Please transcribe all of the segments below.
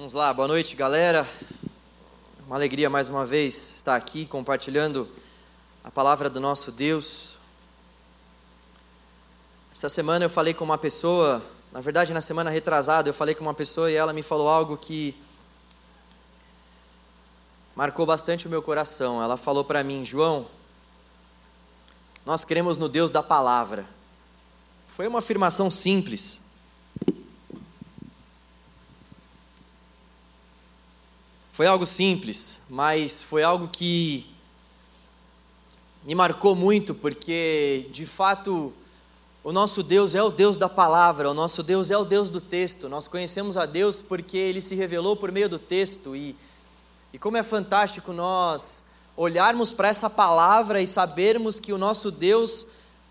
Vamos lá, boa noite, galera. Uma alegria mais uma vez estar aqui compartilhando a palavra do nosso Deus. Essa semana eu falei com uma pessoa, na verdade, na semana retrasada, eu falei com uma pessoa e ela me falou algo que marcou bastante o meu coração. Ela falou para mim, João, nós cremos no Deus da palavra. Foi uma afirmação simples Foi algo simples, mas foi algo que me marcou muito, porque de fato o nosso Deus é o Deus da palavra, o nosso Deus é o Deus do texto. Nós conhecemos a Deus porque ele se revelou por meio do texto e, e como é fantástico nós olharmos para essa palavra e sabermos que o nosso Deus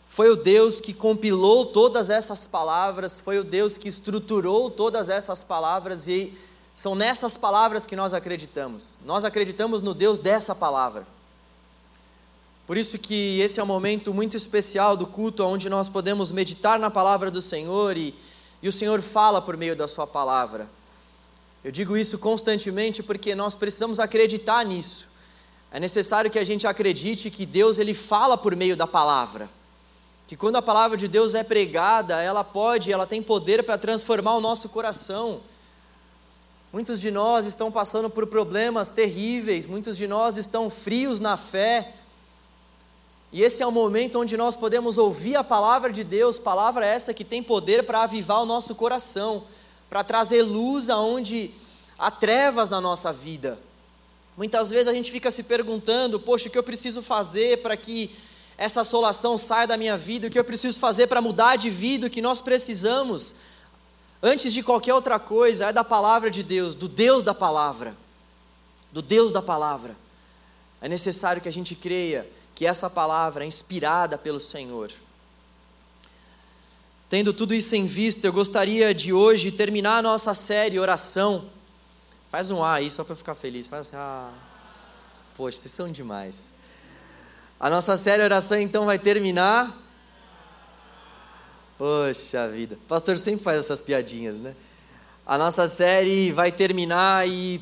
foi o Deus que compilou todas essas palavras, foi o Deus que estruturou todas essas palavras e são nessas palavras que nós acreditamos. Nós acreditamos no Deus dessa palavra. Por isso que esse é um momento muito especial do culto, onde nós podemos meditar na palavra do Senhor e, e o Senhor fala por meio da sua palavra. Eu digo isso constantemente porque nós precisamos acreditar nisso. É necessário que a gente acredite que Deus ele fala por meio da palavra. Que quando a palavra de Deus é pregada, ela pode, ela tem poder para transformar o nosso coração Muitos de nós estão passando por problemas terríveis, muitos de nós estão frios na fé. E esse é o momento onde nós podemos ouvir a palavra de Deus, palavra essa que tem poder para avivar o nosso coração, para trazer luz aonde há trevas na nossa vida. Muitas vezes a gente fica se perguntando: poxa, o que eu preciso fazer para que essa assolação saia da minha vida? O que eu preciso fazer para mudar de vida? O que nós precisamos? Antes de qualquer outra coisa, é da palavra de Deus, do Deus da palavra. Do Deus da palavra. É necessário que a gente creia que essa palavra é inspirada pelo Senhor. Tendo tudo isso em vista, eu gostaria de hoje terminar a nossa série oração. Faz um A aí só para ficar feliz. Faz assim, ah. Poxa, vocês são demais. A nossa série oração então vai terminar Poxa vida. O pastor sempre faz essas piadinhas, né? A nossa série vai terminar e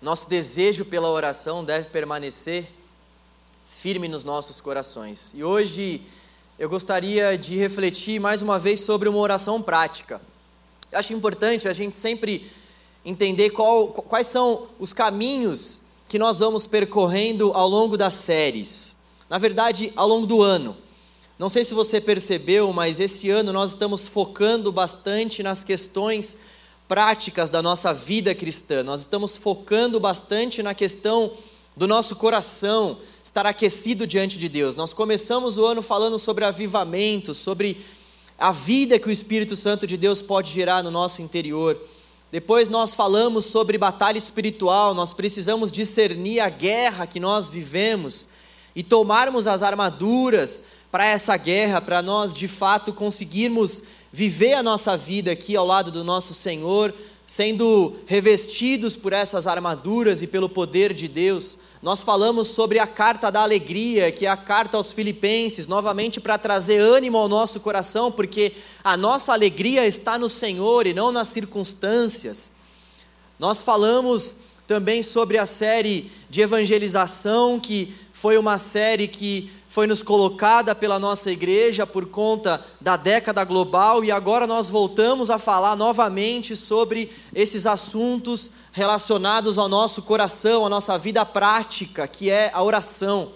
nosso desejo pela oração deve permanecer firme nos nossos corações. E hoje eu gostaria de refletir mais uma vez sobre uma oração prática. Eu acho importante a gente sempre entender qual, quais são os caminhos que nós vamos percorrendo ao longo das séries. Na verdade, ao longo do ano. Não sei se você percebeu, mas esse ano nós estamos focando bastante nas questões práticas da nossa vida cristã. Nós estamos focando bastante na questão do nosso coração estar aquecido diante de Deus. Nós começamos o ano falando sobre avivamento, sobre a vida que o Espírito Santo de Deus pode gerar no nosso interior. Depois nós falamos sobre batalha espiritual, nós precisamos discernir a guerra que nós vivemos e tomarmos as armaduras para essa guerra, para nós de fato conseguirmos viver a nossa vida aqui ao lado do nosso Senhor, sendo revestidos por essas armaduras e pelo poder de Deus. Nós falamos sobre a carta da alegria, que é a carta aos Filipenses, novamente para trazer ânimo ao nosso coração, porque a nossa alegria está no Senhor e não nas circunstâncias. Nós falamos também sobre a série de evangelização, que foi uma série que foi nos colocada pela nossa igreja por conta da década global e agora nós voltamos a falar novamente sobre esses assuntos relacionados ao nosso coração, à nossa vida prática, que é a oração.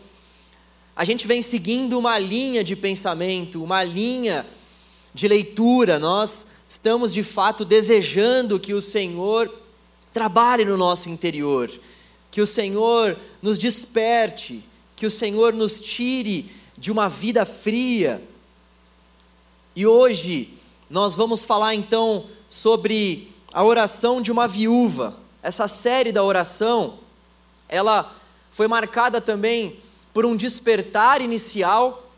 A gente vem seguindo uma linha de pensamento, uma linha de leitura, nós estamos de fato desejando que o Senhor trabalhe no nosso interior, que o Senhor nos desperte que o Senhor nos tire de uma vida fria. E hoje nós vamos falar então sobre a oração de uma viúva. Essa série da oração, ela foi marcada também por um despertar inicial.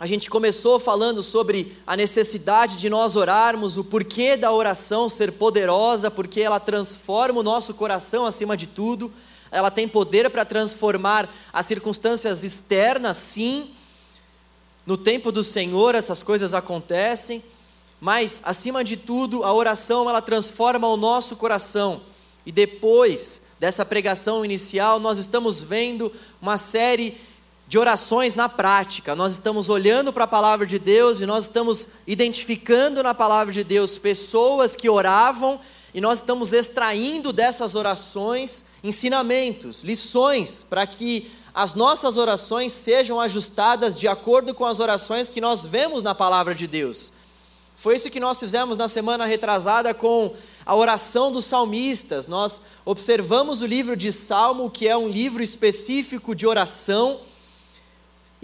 A gente começou falando sobre a necessidade de nós orarmos, o porquê da oração ser poderosa, porque ela transforma o nosso coração acima de tudo ela tem poder para transformar as circunstâncias externas, sim. No tempo do Senhor essas coisas acontecem, mas acima de tudo, a oração ela transforma o nosso coração. E depois dessa pregação inicial, nós estamos vendo uma série de orações na prática. Nós estamos olhando para a palavra de Deus e nós estamos identificando na palavra de Deus pessoas que oravam e nós estamos extraindo dessas orações ensinamentos, lições, para que as nossas orações sejam ajustadas de acordo com as orações que nós vemos na palavra de Deus. Foi isso que nós fizemos na semana retrasada com a oração dos salmistas. Nós observamos o livro de Salmo, que é um livro específico de oração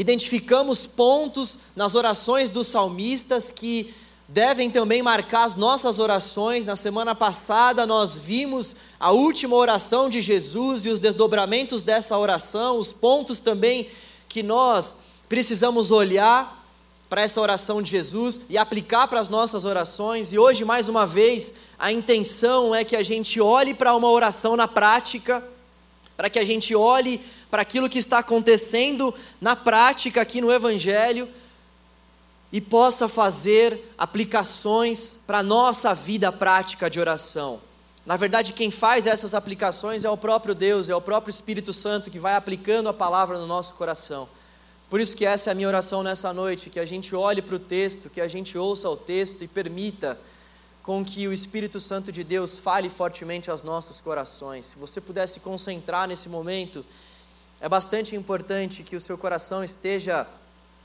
identificamos pontos nas orações dos salmistas que devem também marcar as nossas orações. Na semana passada nós vimos a última oração de Jesus e os desdobramentos dessa oração, os pontos também que nós precisamos olhar para essa oração de Jesus e aplicar para as nossas orações. E hoje, mais uma vez, a intenção é que a gente olhe para uma oração na prática, para que a gente olhe para aquilo que está acontecendo na prática aqui no Evangelho e possa fazer aplicações para a nossa vida prática de oração. Na verdade, quem faz essas aplicações é o próprio Deus, é o próprio Espírito Santo que vai aplicando a palavra no nosso coração. Por isso que essa é a minha oração nessa noite, que a gente olhe para o texto, que a gente ouça o texto e permita com que o Espírito Santo de Deus fale fortemente aos nossos corações. Se você pudesse concentrar nesse momento, é bastante importante que o seu coração esteja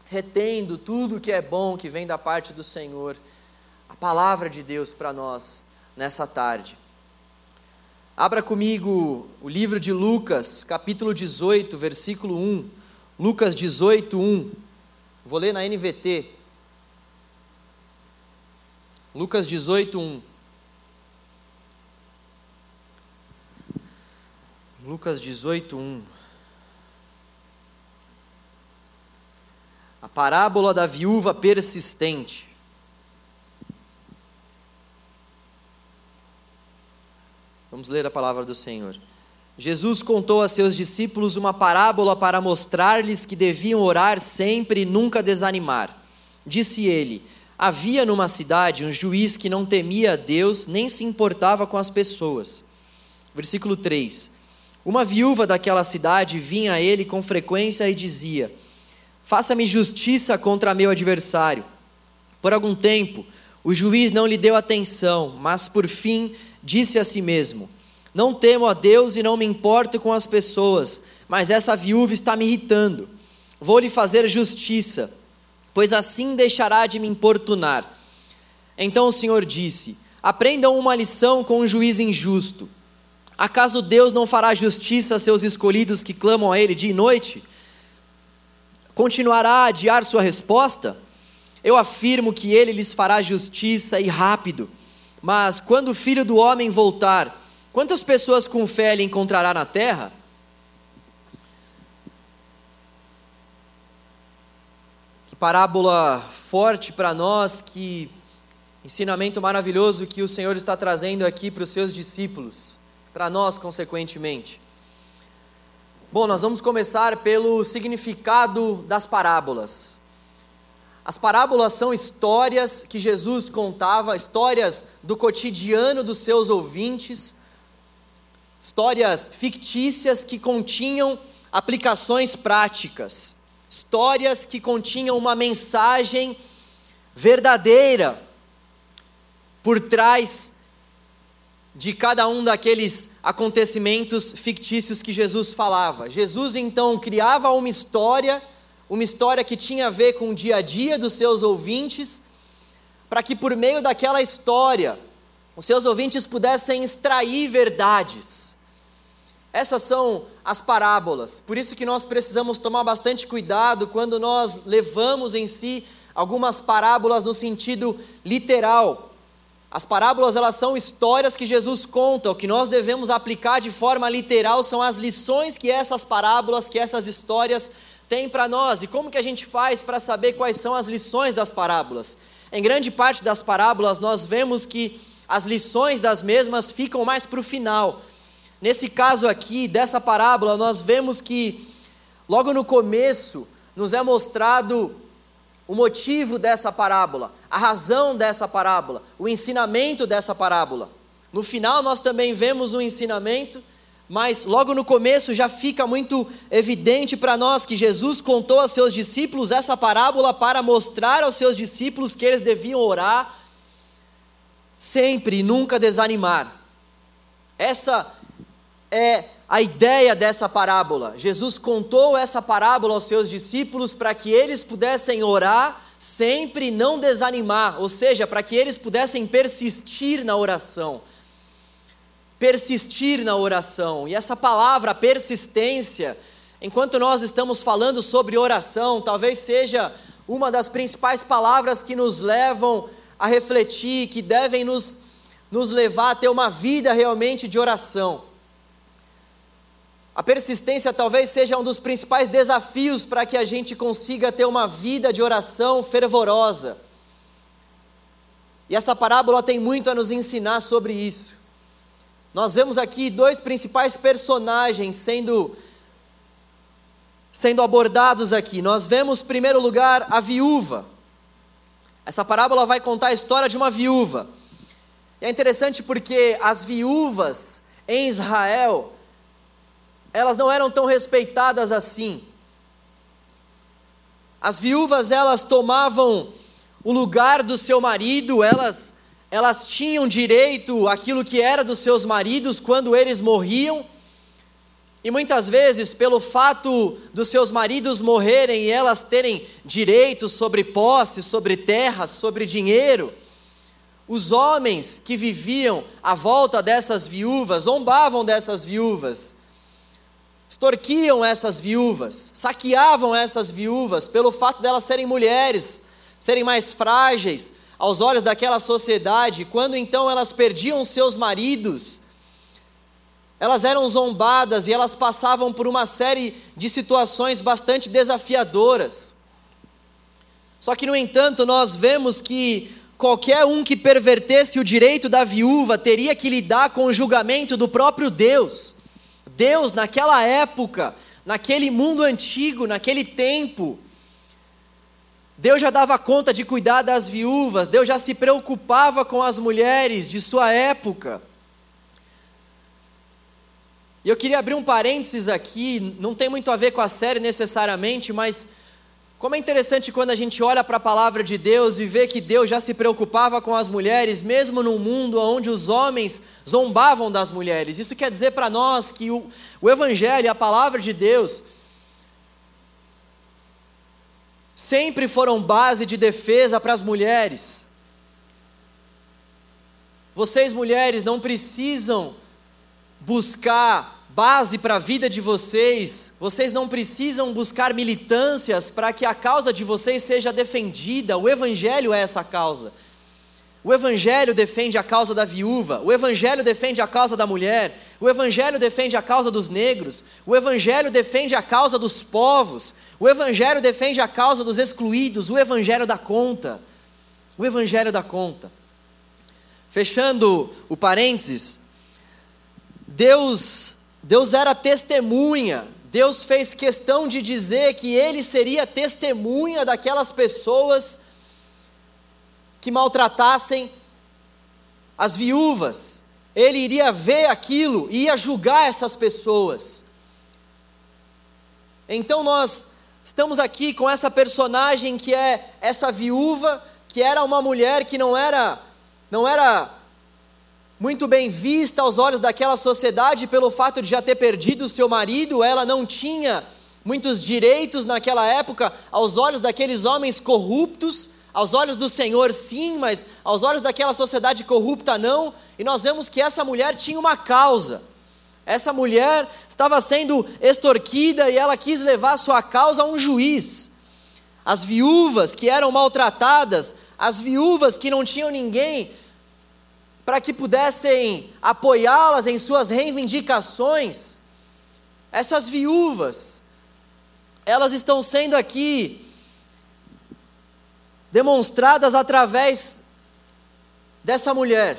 retendo tudo que é bom que vem da parte do Senhor, a palavra de Deus para nós nessa tarde. Abra comigo o livro de Lucas, capítulo 18, versículo 1. Lucas 18, 1. Vou ler na NVT. Lucas 18, 1. Lucas 18, 1. A parábola da viúva persistente. Vamos ler a palavra do Senhor. Jesus contou a seus discípulos uma parábola para mostrar-lhes que deviam orar sempre e nunca desanimar. Disse ele: Havia numa cidade um juiz que não temia a Deus nem se importava com as pessoas. Versículo 3: Uma viúva daquela cidade vinha a ele com frequência e dizia: Faça-me justiça contra meu adversário. Por algum tempo, o juiz não lhe deu atenção, mas por fim disse a si mesmo: Não temo a Deus e não me importo com as pessoas, mas essa viúva está me irritando. Vou lhe fazer justiça, pois assim deixará de me importunar. Então o Senhor disse: Aprendam uma lição com um juiz injusto. Acaso Deus não fará justiça a seus escolhidos que clamam a Ele dia e noite? Continuará a adiar sua resposta? Eu afirmo que ele lhes fará justiça e rápido. Mas quando o filho do homem voltar, quantas pessoas com fé ele encontrará na terra? Que parábola forte para nós, que ensinamento maravilhoso que o Senhor está trazendo aqui para os seus discípulos, para nós, consequentemente. Bom, nós vamos começar pelo significado das parábolas. As parábolas são histórias que Jesus contava, histórias do cotidiano dos seus ouvintes, histórias fictícias que continham aplicações práticas, histórias que continham uma mensagem verdadeira por trás de cada um daqueles acontecimentos fictícios que Jesus falava. Jesus então criava uma história, uma história que tinha a ver com o dia a dia dos seus ouvintes, para que por meio daquela história os seus ouvintes pudessem extrair verdades. Essas são as parábolas. Por isso que nós precisamos tomar bastante cuidado quando nós levamos em si algumas parábolas no sentido literal. As parábolas elas são histórias que Jesus conta, o que nós devemos aplicar de forma literal são as lições que essas parábolas, que essas histórias têm para nós. E como que a gente faz para saber quais são as lições das parábolas? Em grande parte das parábolas nós vemos que as lições das mesmas ficam mais para o final. Nesse caso aqui, dessa parábola, nós vemos que logo no começo nos é mostrado o motivo dessa parábola, a razão dessa parábola, o ensinamento dessa parábola. No final, nós também vemos um ensinamento, mas logo no começo já fica muito evidente para nós que Jesus contou aos seus discípulos essa parábola para mostrar aos seus discípulos que eles deviam orar sempre e nunca desanimar. Essa é a ideia dessa parábola. Jesus contou essa parábola aos seus discípulos para que eles pudessem orar sempre não desanimar, ou seja, para que eles pudessem persistir na oração. Persistir na oração. E essa palavra persistência, enquanto nós estamos falando sobre oração, talvez seja uma das principais palavras que nos levam a refletir, que devem nos, nos levar a ter uma vida realmente de oração. A persistência talvez seja um dos principais desafios para que a gente consiga ter uma vida de oração fervorosa. E essa parábola tem muito a nos ensinar sobre isso. Nós vemos aqui dois principais personagens sendo sendo abordados aqui. Nós vemos, em primeiro lugar, a viúva. Essa parábola vai contar a história de uma viúva. E é interessante porque as viúvas em Israel, elas não eram tão respeitadas assim. As viúvas, elas tomavam o lugar do seu marido, elas, elas tinham direito àquilo que era dos seus maridos quando eles morriam. E muitas vezes, pelo fato dos seus maridos morrerem e elas terem direitos sobre posse, sobre terras, sobre dinheiro, os homens que viviam à volta dessas viúvas zombavam dessas viúvas extorquiam essas viúvas, saqueavam essas viúvas pelo fato delas serem mulheres, serem mais frágeis aos olhos daquela sociedade. Quando então elas perdiam seus maridos, elas eram zombadas e elas passavam por uma série de situações bastante desafiadoras. Só que, no entanto, nós vemos que qualquer um que pervertesse o direito da viúva teria que lidar com o julgamento do próprio Deus. Deus, naquela época, naquele mundo antigo, naquele tempo, Deus já dava conta de cuidar das viúvas, Deus já se preocupava com as mulheres de sua época. E eu queria abrir um parênteses aqui, não tem muito a ver com a série necessariamente, mas como é interessante quando a gente olha para a palavra de Deus e vê que Deus já se preocupava com as mulheres, mesmo num mundo onde os homens zombavam das mulheres. Isso quer dizer para nós que o, o Evangelho, a palavra de Deus, sempre foram base de defesa para as mulheres. Vocês, mulheres, não precisam buscar base para a vida de vocês, vocês não precisam buscar militâncias para que a causa de vocês seja defendida, o Evangelho é essa causa. O Evangelho defende a causa da viúva, o Evangelho defende a causa da mulher, o Evangelho defende a causa dos negros, o Evangelho defende a causa dos povos, o Evangelho defende a causa dos excluídos, o Evangelho dá conta. O Evangelho dá conta. Fechando o parênteses, Deus Deus era testemunha, Deus fez questão de dizer que ele seria testemunha daquelas pessoas que maltratassem as viúvas. Ele iria ver aquilo e ia julgar essas pessoas. Então nós estamos aqui com essa personagem que é essa viúva, que era uma mulher que não era não era muito bem vista aos olhos daquela sociedade pelo fato de já ter perdido seu marido, ela não tinha muitos direitos naquela época aos olhos daqueles homens corruptos, aos olhos do Senhor sim, mas aos olhos daquela sociedade corrupta não, e nós vemos que essa mulher tinha uma causa. Essa mulher estava sendo extorquida e ela quis levar sua causa a um juiz. As viúvas que eram maltratadas, as viúvas que não tinham ninguém para que pudessem apoiá-las em suas reivindicações. Essas viúvas, elas estão sendo aqui demonstradas através dessa mulher.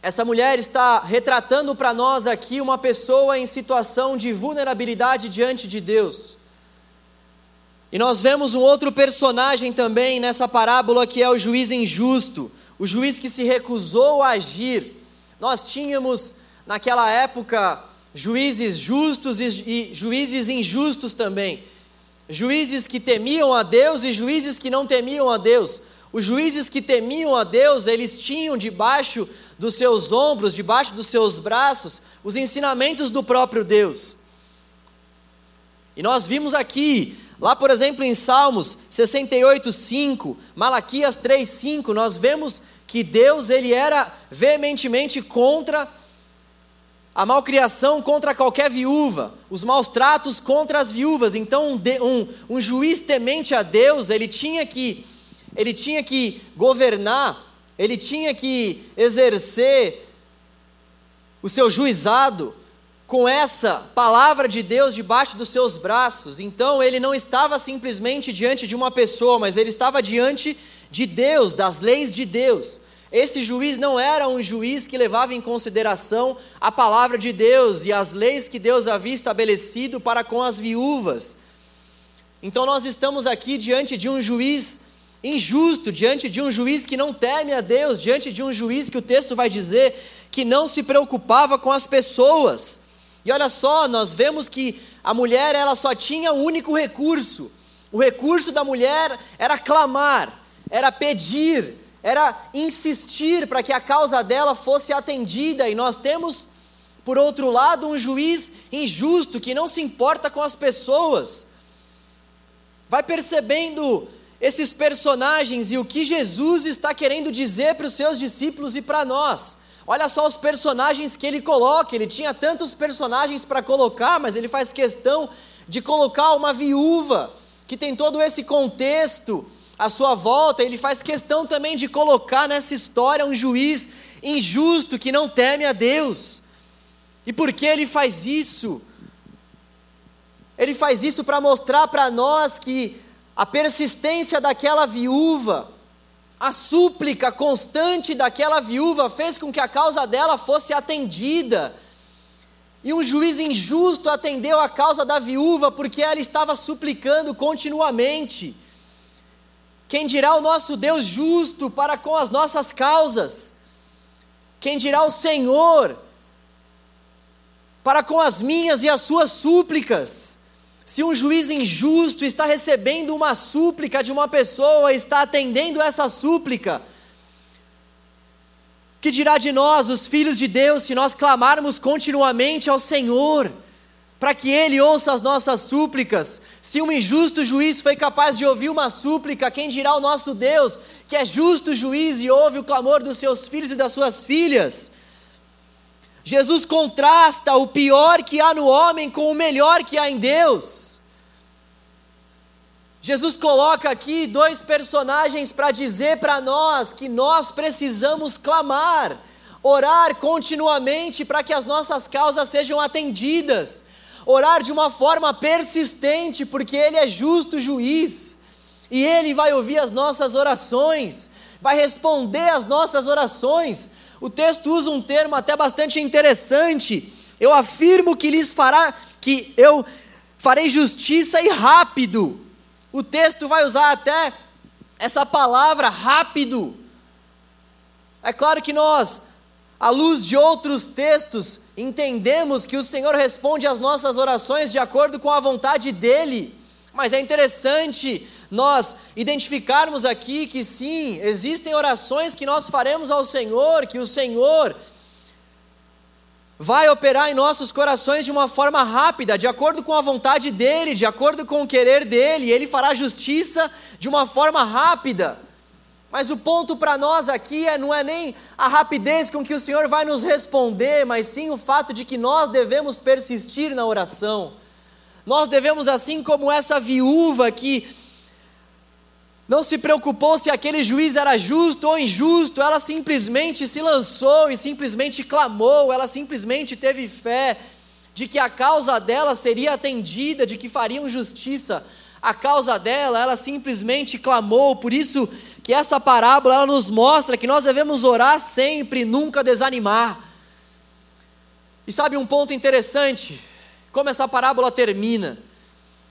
Essa mulher está retratando para nós aqui uma pessoa em situação de vulnerabilidade diante de Deus. E nós vemos um outro personagem também nessa parábola que é o juiz injusto, o juiz que se recusou a agir. Nós tínhamos naquela época juízes justos e, e juízes injustos também. Juízes que temiam a Deus e juízes que não temiam a Deus. Os juízes que temiam a Deus, eles tinham debaixo dos seus ombros, debaixo dos seus braços, os ensinamentos do próprio Deus. E nós vimos aqui Lá, por exemplo, em Salmos 68, 5, Malaquias 3, 5, nós vemos que Deus ele era veementemente contra a malcriação contra qualquer viúva, os maus tratos contra as viúvas. Então, um, um, juiz temente a Deus, ele tinha que ele tinha que governar, ele tinha que exercer o seu juizado com essa palavra de Deus debaixo dos seus braços. Então ele não estava simplesmente diante de uma pessoa, mas ele estava diante de Deus, das leis de Deus. Esse juiz não era um juiz que levava em consideração a palavra de Deus e as leis que Deus havia estabelecido para com as viúvas. Então nós estamos aqui diante de um juiz injusto, diante de um juiz que não teme a Deus, diante de um juiz que o texto vai dizer que não se preocupava com as pessoas. E olha só, nós vemos que a mulher ela só tinha um único recurso. O recurso da mulher era clamar, era pedir, era insistir para que a causa dela fosse atendida. E nós temos, por outro lado, um juiz injusto que não se importa com as pessoas. Vai percebendo esses personagens e o que Jesus está querendo dizer para os seus discípulos e para nós. Olha só os personagens que ele coloca. Ele tinha tantos personagens para colocar, mas ele faz questão de colocar uma viúva que tem todo esse contexto à sua volta. Ele faz questão também de colocar nessa história um juiz injusto que não teme a Deus. E por que ele faz isso? Ele faz isso para mostrar para nós que a persistência daquela viúva a súplica constante daquela viúva fez com que a causa dela fosse atendida. E um juiz injusto atendeu a causa da viúva porque ela estava suplicando continuamente. Quem dirá o nosso Deus justo para com as nossas causas? Quem dirá o Senhor para com as minhas e as suas súplicas? Se um juiz injusto está recebendo uma súplica de uma pessoa, está atendendo essa súplica, que dirá de nós, os filhos de Deus, se nós clamarmos continuamente ao Senhor, para que Ele ouça as nossas súplicas? Se um injusto juiz foi capaz de ouvir uma súplica, quem dirá o nosso Deus, que é justo juiz e ouve o clamor dos seus filhos e das suas filhas? Jesus contrasta o pior que há no homem com o melhor que há em Deus. Jesus coloca aqui dois personagens para dizer para nós que nós precisamos clamar, orar continuamente para que as nossas causas sejam atendidas, orar de uma forma persistente, porque Ele é justo juiz e Ele vai ouvir as nossas orações, vai responder às nossas orações o texto usa um termo até bastante interessante. Eu afirmo que lhes fará, que eu farei justiça e rápido. O texto vai usar até essa palavra rápido. É claro que nós, à luz de outros textos, entendemos que o Senhor responde às nossas orações de acordo com a vontade dEle. Mas é interessante nós identificarmos aqui que sim, existem orações que nós faremos ao Senhor, que o Senhor vai operar em nossos corações de uma forma rápida, de acordo com a vontade dEle, de acordo com o querer dEle, Ele fará justiça de uma forma rápida. Mas o ponto para nós aqui é, não é nem a rapidez com que o Senhor vai nos responder, mas sim o fato de que nós devemos persistir na oração. Nós devemos, assim como essa viúva que não se preocupou se aquele juiz era justo ou injusto, ela simplesmente se lançou e simplesmente clamou, ela simplesmente teve fé de que a causa dela seria atendida, de que fariam justiça a causa dela, ela simplesmente clamou. Por isso que essa parábola ela nos mostra que nós devemos orar sempre, nunca desanimar. E sabe um ponto interessante? Como essa parábola termina?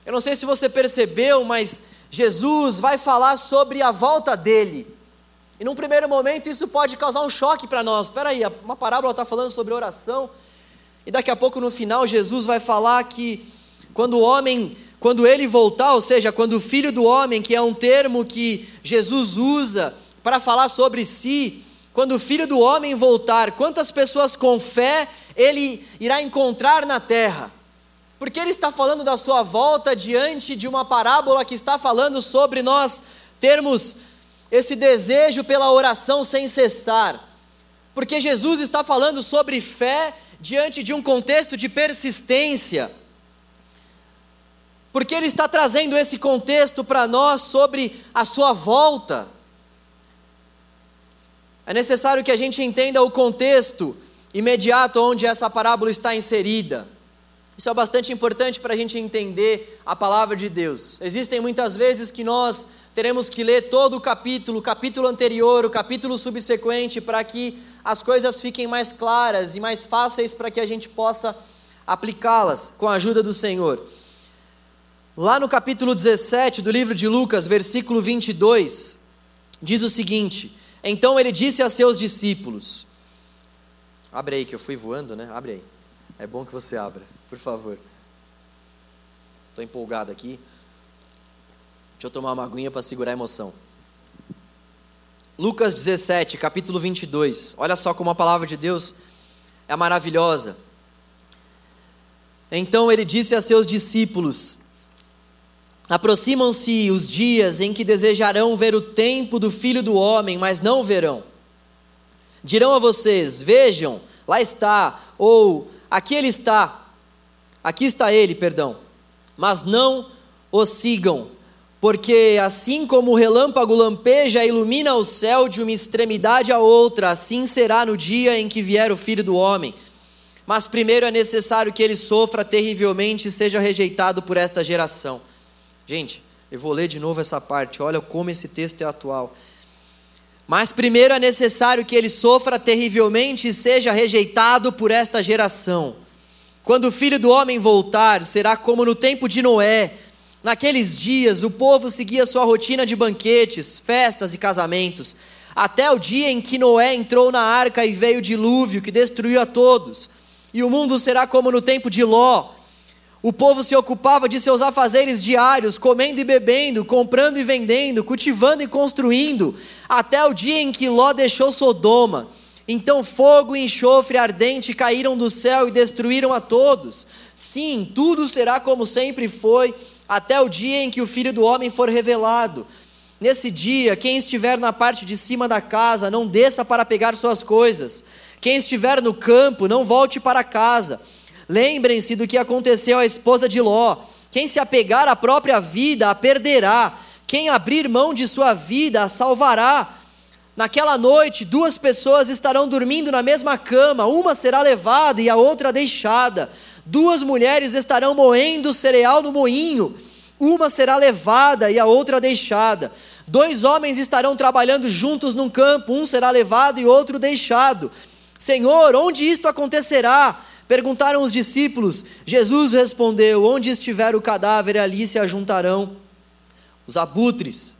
Eu não sei se você percebeu, mas Jesus vai falar sobre a volta dele. E num primeiro momento isso pode causar um choque para nós. Espera aí, uma parábola está falando sobre oração. E daqui a pouco no final Jesus vai falar que quando o homem, quando ele voltar, ou seja, quando o filho do homem, que é um termo que Jesus usa para falar sobre si, quando o filho do homem voltar, quantas pessoas com fé ele irá encontrar na terra? Porque ele está falando da sua volta diante de uma parábola que está falando sobre nós termos esse desejo pela oração sem cessar. Porque Jesus está falando sobre fé diante de um contexto de persistência. Porque ele está trazendo esse contexto para nós sobre a sua volta. É necessário que a gente entenda o contexto imediato onde essa parábola está inserida. Isso é bastante importante para a gente entender a palavra de Deus. Existem muitas vezes que nós teremos que ler todo o capítulo, o capítulo anterior, o capítulo subsequente, para que as coisas fiquem mais claras e mais fáceis para que a gente possa aplicá-las com a ajuda do Senhor. Lá no capítulo 17 do livro de Lucas, versículo 22, diz o seguinte: então ele disse a seus discípulos: Abre aí que eu fui voando, né? Abre aí. É bom que você abra, por favor. Estou empolgado aqui. Deixa eu tomar uma aguinha para segurar a emoção. Lucas 17, capítulo 22. Olha só como a palavra de Deus é maravilhosa. Então ele disse a seus discípulos: Aproximam-se os dias em que desejarão ver o tempo do filho do homem, mas não verão. Dirão a vocês: Vejam, lá está, ou aqui ele está, aqui está ele, perdão. Mas não o sigam, porque assim como o relâmpago lampeja e ilumina o céu de uma extremidade a outra, assim será no dia em que vier o filho do homem. Mas primeiro é necessário que ele sofra terrivelmente e seja rejeitado por esta geração. Gente, eu vou ler de novo essa parte, olha como esse texto é atual. Mas primeiro é necessário que ele sofra terrivelmente e seja rejeitado por esta geração. Quando o filho do homem voltar, será como no tempo de Noé. Naqueles dias, o povo seguia sua rotina de banquetes, festas e casamentos, até o dia em que Noé entrou na arca e veio o dilúvio que destruiu a todos. E o mundo será como no tempo de Ló o povo se ocupava de seus afazeres diários, comendo e bebendo, comprando e vendendo, cultivando e construindo, até o dia em que Ló deixou Sodoma. Então fogo e enxofre ardente caíram do céu e destruíram a todos. Sim, tudo será como sempre foi, até o dia em que o filho do homem for revelado. Nesse dia, quem estiver na parte de cima da casa, não desça para pegar suas coisas. Quem estiver no campo, não volte para casa. Lembrem-se do que aconteceu à esposa de Ló. Quem se apegar à própria vida a perderá, quem abrir mão de sua vida a salvará. Naquela noite, duas pessoas estarão dormindo na mesma cama, uma será levada e a outra deixada. Duas mulheres estarão moendo cereal no moinho, uma será levada e a outra deixada. Dois homens estarão trabalhando juntos num campo, um será levado e outro deixado. Senhor, onde isto acontecerá? Perguntaram os discípulos, Jesus respondeu: Onde estiver o cadáver, ali se ajuntarão os abutres.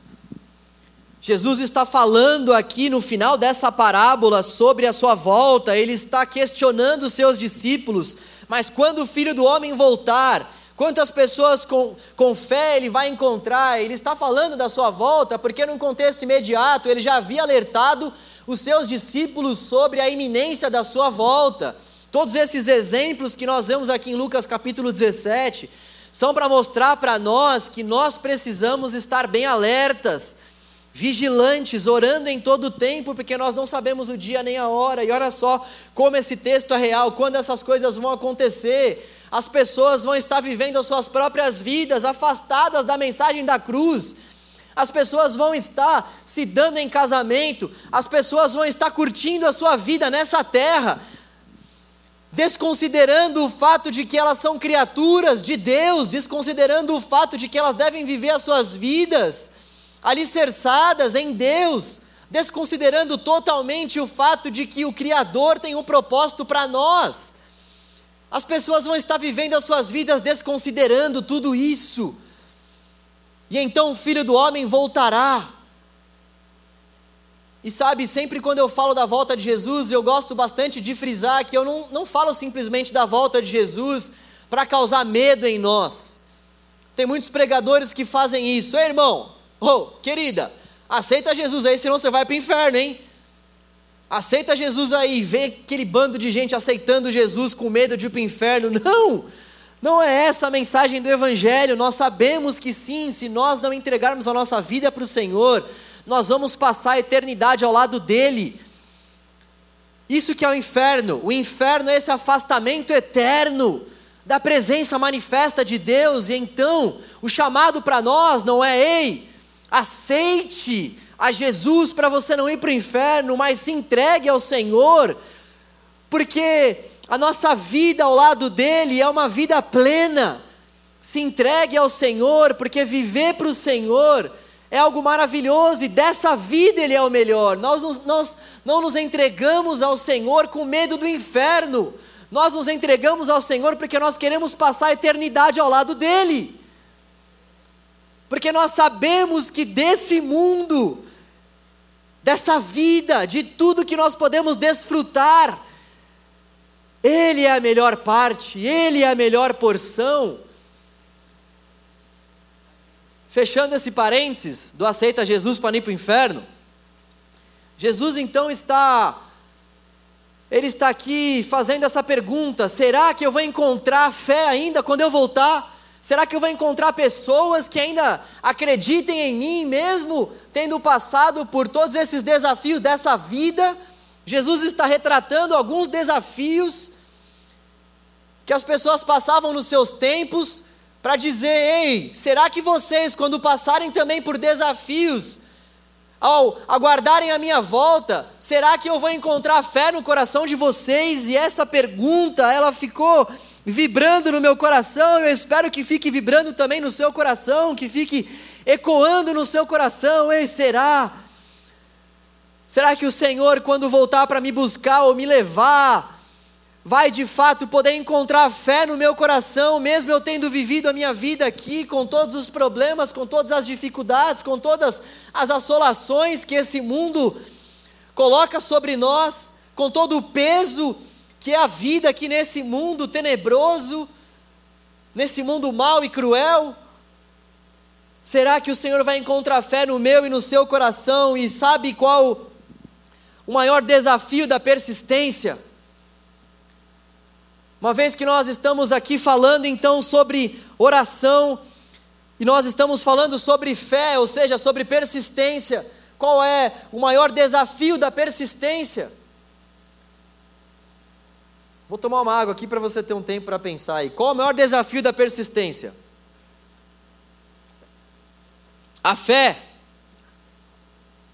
Jesus está falando aqui no final dessa parábola sobre a sua volta, ele está questionando os seus discípulos, mas quando o filho do homem voltar, quantas pessoas com, com fé ele vai encontrar? Ele está falando da sua volta, porque num contexto imediato ele já havia alertado os seus discípulos sobre a iminência da sua volta. Todos esses exemplos que nós vemos aqui em Lucas capítulo 17 são para mostrar para nós que nós precisamos estar bem alertas, vigilantes, orando em todo o tempo, porque nós não sabemos o dia nem a hora. E olha só como esse texto é real, quando essas coisas vão acontecer. As pessoas vão estar vivendo as suas próprias vidas, afastadas da mensagem da cruz. As pessoas vão estar se dando em casamento, as pessoas vão estar curtindo a sua vida nessa terra, desconsiderando o fato de que elas são criaturas de Deus, desconsiderando o fato de que elas devem viver as suas vidas alicerçadas em Deus, desconsiderando totalmente o fato de que o Criador tem um propósito para nós. As pessoas vão estar vivendo as suas vidas desconsiderando tudo isso. E então o filho do homem voltará. E sabe, sempre quando eu falo da volta de Jesus, eu gosto bastante de frisar que eu não, não falo simplesmente da volta de Jesus para causar medo em nós. Tem muitos pregadores que fazem isso. Ei, irmão, oh, querida, aceita Jesus aí, senão você vai para o inferno, hein? Aceita Jesus aí, vê aquele bando de gente aceitando Jesus com medo de ir para o inferno. Não! Não é essa a mensagem do Evangelho. Nós sabemos que sim, se nós não entregarmos a nossa vida para o Senhor, nós vamos passar a eternidade ao lado dele. Isso que é o inferno. O inferno é esse afastamento eterno da presença manifesta de Deus. E então, o chamado para nós não é, ei, aceite a Jesus para você não ir para o inferno, mas se entregue ao Senhor, porque a nossa vida ao lado dele é uma vida plena. Se entregue ao Senhor, porque viver para o Senhor é algo maravilhoso e dessa vida Ele é o melhor. Nós, nós não nos entregamos ao Senhor com medo do inferno, nós nos entregamos ao Senhor porque nós queremos passar a eternidade ao lado dEle. Porque nós sabemos que desse mundo, dessa vida, de tudo que nós podemos desfrutar, Ele é a melhor parte, Ele é a melhor porção. Fechando esse parênteses do aceita Jesus para ir para o inferno, Jesus então está, ele está aqui fazendo essa pergunta: será que eu vou encontrar fé ainda quando eu voltar? Será que eu vou encontrar pessoas que ainda acreditem em mim, mesmo tendo passado por todos esses desafios dessa vida? Jesus está retratando alguns desafios que as pessoas passavam nos seus tempos, para dizer: ei, será que vocês, quando passarem também por desafios, ao aguardarem a minha volta, será que eu vou encontrar fé no coração de vocês? E essa pergunta, ela ficou vibrando no meu coração, eu espero que fique vibrando também no seu coração, que fique ecoando no seu coração. Ei, será? Será que o Senhor, quando voltar para me buscar ou me levar, vai de fato poder encontrar fé no meu coração, mesmo eu tendo vivido a minha vida aqui, com todos os problemas, com todas as dificuldades, com todas as assolações que esse mundo coloca sobre nós, com todo o peso que é a vida aqui nesse mundo tenebroso, nesse mundo mau e cruel. Será que o Senhor vai encontrar fé no meu e no seu coração e sabe qual o maior desafio da persistência? Uma vez que nós estamos aqui falando então sobre oração, e nós estamos falando sobre fé, ou seja, sobre persistência, qual é o maior desafio da persistência? Vou tomar uma água aqui para você ter um tempo para pensar aí. Qual o maior desafio da persistência? A fé.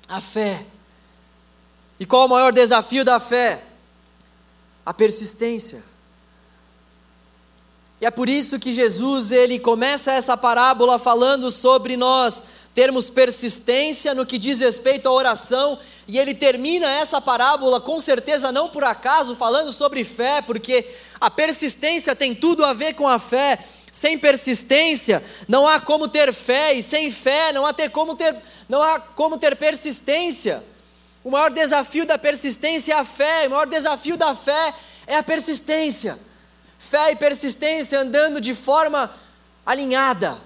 A fé. E qual o maior desafio da fé? A persistência. E é por isso que Jesus ele começa essa parábola falando sobre nós termos persistência no que diz respeito à oração, e ele termina essa parábola com certeza não por acaso falando sobre fé, porque a persistência tem tudo a ver com a fé. Sem persistência não há como ter fé e sem fé não há ter como ter não há como ter persistência. O maior desafio da persistência é a fé, o maior desafio da fé é a persistência fé e persistência andando de forma alinhada.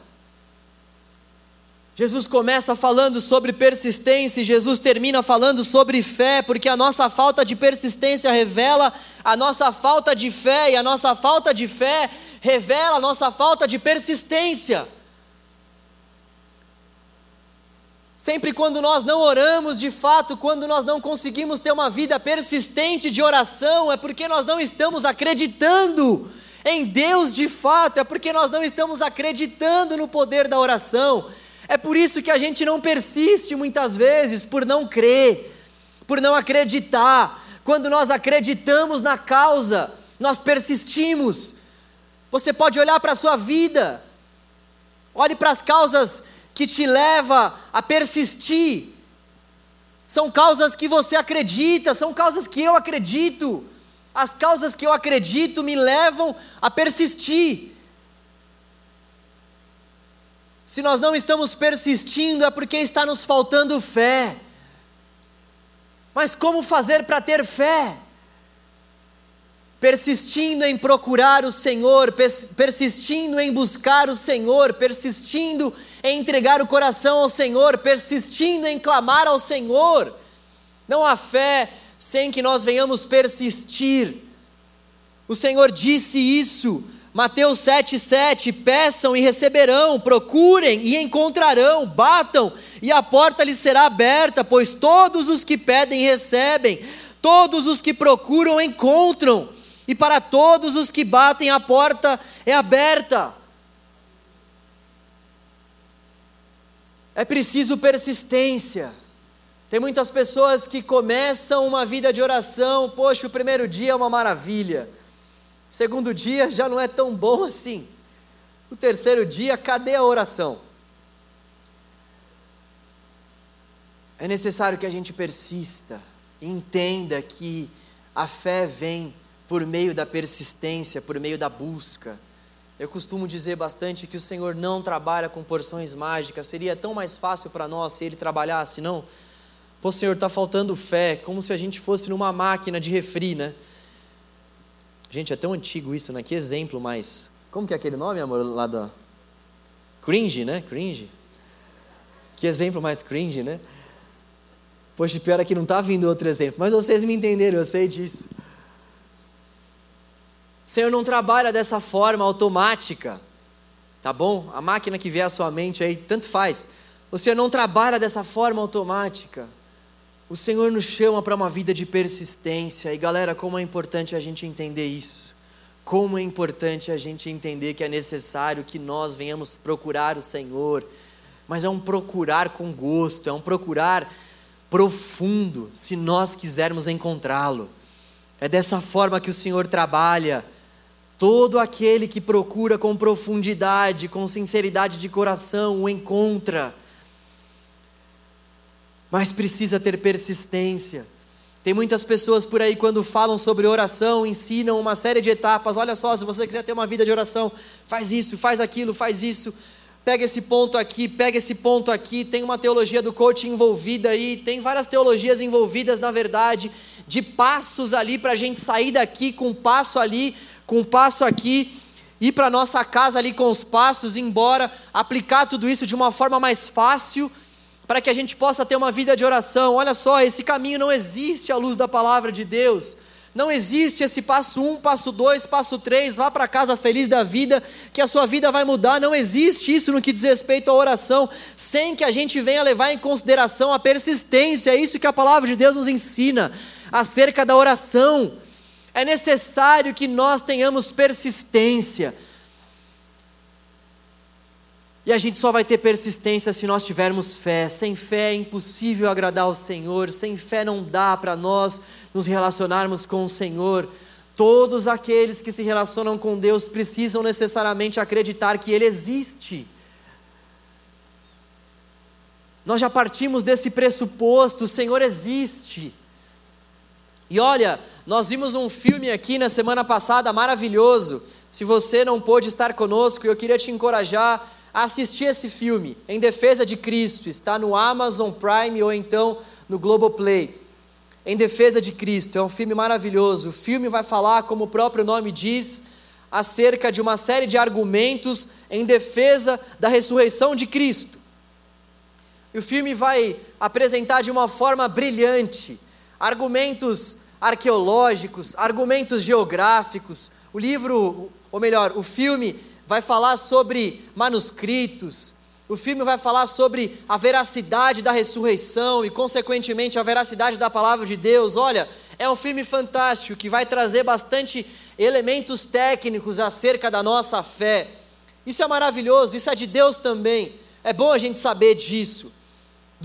Jesus começa falando sobre persistência e Jesus termina falando sobre fé, porque a nossa falta de persistência revela a nossa falta de fé, e a nossa falta de fé revela a nossa falta de persistência. Sempre quando nós não oramos de fato, quando nós não conseguimos ter uma vida persistente de oração, é porque nós não estamos acreditando em Deus de fato, é porque nós não estamos acreditando no poder da oração. É por isso que a gente não persiste muitas vezes, por não crer, por não acreditar. Quando nós acreditamos na causa, nós persistimos. Você pode olhar para a sua vida, olhe para as causas que te leva a persistir. São causas que você acredita, são causas que eu acredito. As causas que eu acredito me levam a persistir. Se nós não estamos persistindo, é porque está nos faltando fé. Mas como fazer para ter fé? Persistindo em procurar o Senhor, persistindo em buscar o Senhor, persistindo em entregar o coração ao Senhor, persistindo em clamar ao Senhor. Não há fé sem que nós venhamos persistir. O Senhor disse isso Mateus 7,7: Peçam e receberão, procurem e encontrarão, batam e a porta lhes será aberta, pois todos os que pedem recebem, todos os que procuram encontram, e para todos os que batem a porta é aberta. É preciso persistência. Tem muitas pessoas que começam uma vida de oração, poxa, o primeiro dia é uma maravilha segundo dia já não é tão bom assim. O terceiro dia, cadê a oração? É necessário que a gente persista, entenda que a fé vem por meio da persistência, por meio da busca. Eu costumo dizer bastante que o Senhor não trabalha com porções mágicas, seria tão mais fácil para nós se Ele trabalhasse, não? Pô, Senhor, está faltando fé, como se a gente fosse numa máquina de refri, né? Gente, é tão antigo isso, né? Que exemplo mais. Como que é aquele nome, amor, lá da. Cringe, né? Cringe. Que exemplo mais cringe, né? Poxa, pior é que não está vindo outro exemplo, mas vocês me entenderam, eu sei disso. O Senhor não trabalha dessa forma automática, tá bom? A máquina que vê a sua mente aí, tanto faz. O Senhor não trabalha dessa forma automática. O Senhor nos chama para uma vida de persistência. E galera, como é importante a gente entender isso. Como é importante a gente entender que é necessário que nós venhamos procurar o Senhor. Mas é um procurar com gosto, é um procurar profundo, se nós quisermos encontrá-lo. É dessa forma que o Senhor trabalha. Todo aquele que procura com profundidade, com sinceridade de coração, o encontra mas precisa ter persistência. Tem muitas pessoas por aí, quando falam sobre oração, ensinam uma série de etapas. Olha só, se você quiser ter uma vida de oração, faz isso, faz aquilo, faz isso. Pega esse ponto aqui, pega esse ponto aqui. Tem uma teologia do coaching envolvida aí, tem várias teologias envolvidas, na verdade, de passos ali para a gente sair daqui com um passo ali, com um passo aqui, ir para nossa casa ali com os passos, embora, aplicar tudo isso de uma forma mais fácil para que a gente possa ter uma vida de oração. Olha só, esse caminho não existe à luz da palavra de Deus. Não existe esse passo um, passo dois, passo três, vá para casa feliz da vida, que a sua vida vai mudar. Não existe isso no que diz respeito à oração, sem que a gente venha levar em consideração a persistência. É isso que a palavra de Deus nos ensina acerca da oração. É necessário que nós tenhamos persistência. E a gente só vai ter persistência se nós tivermos fé. Sem fé é impossível agradar ao Senhor, sem fé não dá para nós nos relacionarmos com o Senhor. Todos aqueles que se relacionam com Deus precisam necessariamente acreditar que Ele existe. Nós já partimos desse pressuposto: o Senhor existe. E olha, nós vimos um filme aqui na semana passada maravilhoso. Se você não pôde estar conosco, eu queria te encorajar assistir esse filme, Em Defesa de Cristo, está no Amazon Prime ou então no Globoplay. Em Defesa de Cristo, é um filme maravilhoso. O filme vai falar, como o próprio nome diz, acerca de uma série de argumentos em defesa da ressurreição de Cristo. E o filme vai apresentar de uma forma brilhante argumentos arqueológicos, argumentos geográficos. O livro, ou melhor, o filme vai falar sobre manuscritos, o filme vai falar sobre a veracidade da ressurreição e, consequentemente, a veracidade da palavra de Deus. Olha, é um filme fantástico que vai trazer bastante elementos técnicos acerca da nossa fé. Isso é maravilhoso, isso é de Deus também. É bom a gente saber disso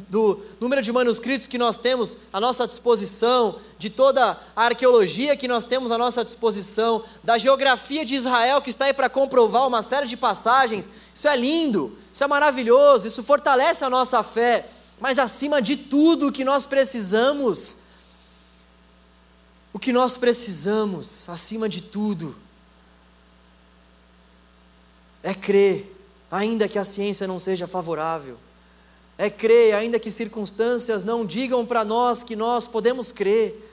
do número de manuscritos que nós temos à nossa disposição, de toda a arqueologia que nós temos à nossa disposição, da geografia de Israel que está aí para comprovar uma série de passagens. Isso é lindo, isso é maravilhoso, isso fortalece a nossa fé. Mas acima de tudo o que nós precisamos O que nós precisamos, acima de tudo, é crer, ainda que a ciência não seja favorável. É crer, ainda que circunstâncias não digam para nós que nós podemos crer.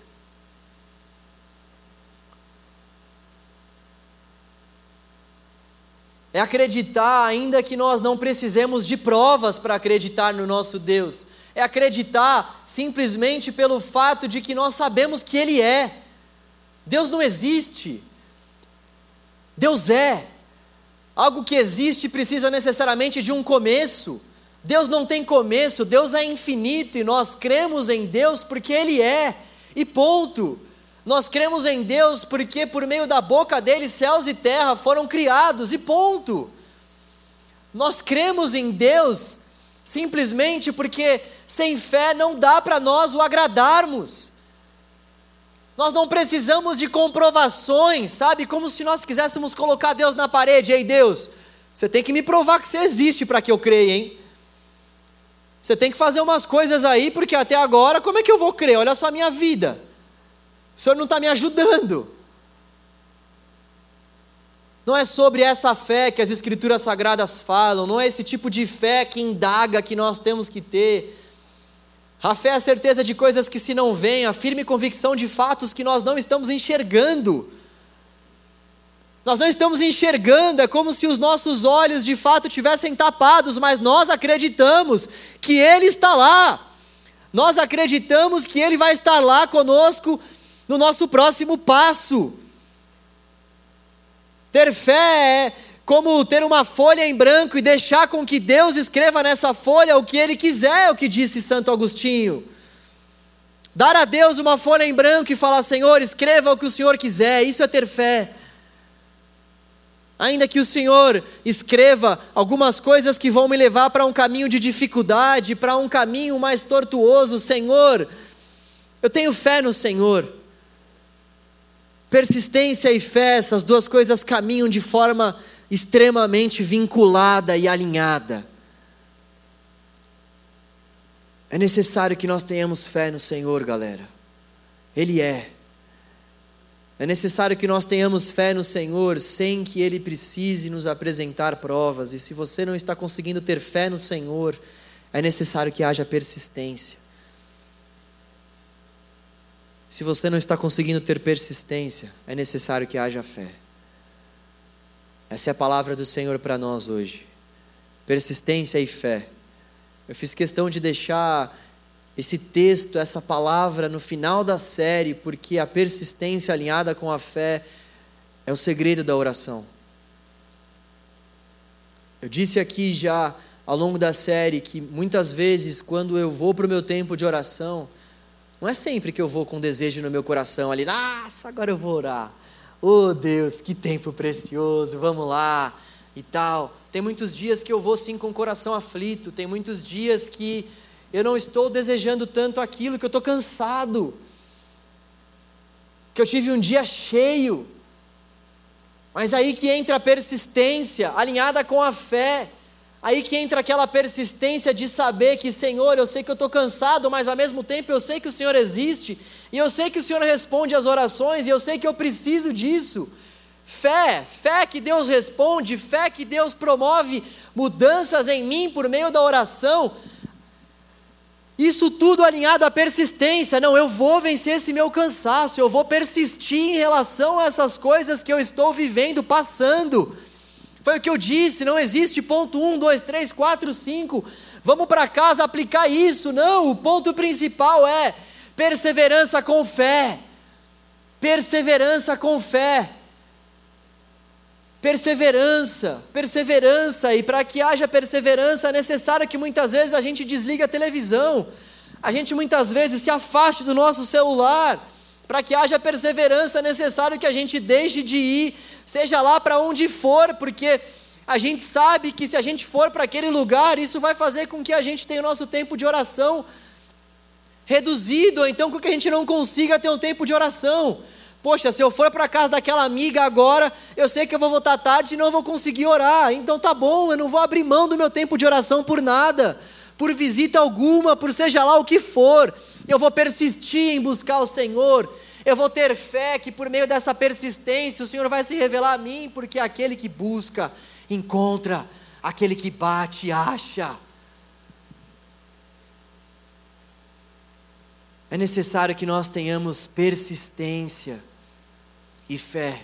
É acreditar, ainda que nós não precisemos de provas para acreditar no nosso Deus. É acreditar simplesmente pelo fato de que nós sabemos que Ele é. Deus não existe. Deus é. Algo que existe precisa necessariamente de um começo. Deus não tem começo, Deus é infinito e nós cremos em Deus porque Ele é, e ponto. Nós cremos em Deus porque por meio da boca dele céus e terra foram criados, e ponto. Nós cremos em Deus simplesmente porque sem fé não dá para nós o agradarmos. Nós não precisamos de comprovações, sabe? Como se nós quiséssemos colocar Deus na parede. Ei, Deus, você tem que me provar que você existe para que eu creia, hein? Você tem que fazer umas coisas aí, porque até agora, como é que eu vou crer? Olha só a minha vida. O Senhor não está me ajudando. Não é sobre essa fé que as Escrituras Sagradas falam, não é esse tipo de fé que indaga que nós temos que ter a fé é a certeza de coisas que se não veem, a firme convicção de fatos que nós não estamos enxergando. Nós não estamos enxergando, é como se os nossos olhos de fato tivessem tapados, mas nós acreditamos que Ele está lá. Nós acreditamos que Ele vai estar lá conosco no nosso próximo passo. Ter fé é como ter uma folha em branco e deixar com que Deus escreva nessa folha o que Ele quiser, é o que disse Santo Agostinho. Dar a Deus uma folha em branco e falar: Senhor, escreva o que o Senhor quiser, isso é ter fé. Ainda que o Senhor escreva algumas coisas que vão me levar para um caminho de dificuldade, para um caminho mais tortuoso, Senhor, eu tenho fé no Senhor. Persistência e fé, essas duas coisas caminham de forma extremamente vinculada e alinhada. É necessário que nós tenhamos fé no Senhor, galera. Ele é. É necessário que nós tenhamos fé no Senhor sem que Ele precise nos apresentar provas. E se você não está conseguindo ter fé no Senhor, é necessário que haja persistência. Se você não está conseguindo ter persistência, é necessário que haja fé. Essa é a palavra do Senhor para nós hoje. Persistência e fé. Eu fiz questão de deixar esse texto, essa palavra no final da série, porque a persistência alinhada com a fé é o segredo da oração. Eu disse aqui já ao longo da série que muitas vezes, quando eu vou para o meu tempo de oração, não é sempre que eu vou com desejo no meu coração ali, nossa, agora eu vou orar. Oh Deus, que tempo precioso, vamos lá e tal. Tem muitos dias que eu vou sim com o coração aflito, tem muitos dias que eu não estou desejando tanto aquilo, que eu estou cansado, que eu tive um dia cheio. Mas aí que entra a persistência, alinhada com a fé. Aí que entra aquela persistência de saber que, Senhor, eu sei que eu estou cansado, mas ao mesmo tempo eu sei que o Senhor existe, e eu sei que o Senhor responde às orações, e eu sei que eu preciso disso. Fé, fé que Deus responde, fé que Deus promove mudanças em mim por meio da oração. Isso tudo alinhado à persistência. Não, eu vou vencer esse meu cansaço, eu vou persistir em relação a essas coisas que eu estou vivendo, passando. Foi o que eu disse, não existe ponto 1, 2, 3, 4, 5. Vamos para casa aplicar isso. Não, o ponto principal é perseverança com fé. Perseverança com fé. Perseverança, perseverança, e para que haja perseverança é necessário que muitas vezes a gente desligue a televisão, a gente muitas vezes se afaste do nosso celular, para que haja perseverança é necessário que a gente deixe de ir seja lá para onde for, porque a gente sabe que se a gente for para aquele lugar, isso vai fazer com que a gente tenha o nosso tempo de oração reduzido, ou então com que a gente não consiga ter um tempo de oração. Poxa, se eu for para casa daquela amiga agora, eu sei que eu vou voltar tarde e não vou conseguir orar. Então tá bom, eu não vou abrir mão do meu tempo de oração por nada, por visita alguma, por seja lá o que for. Eu vou persistir em buscar o Senhor Eu vou ter fé que por meio dessa persistência o Senhor vai se revelar a mim, porque aquele que busca, encontra, aquele que bate, acha. É necessário que nós tenhamos persistência e fé.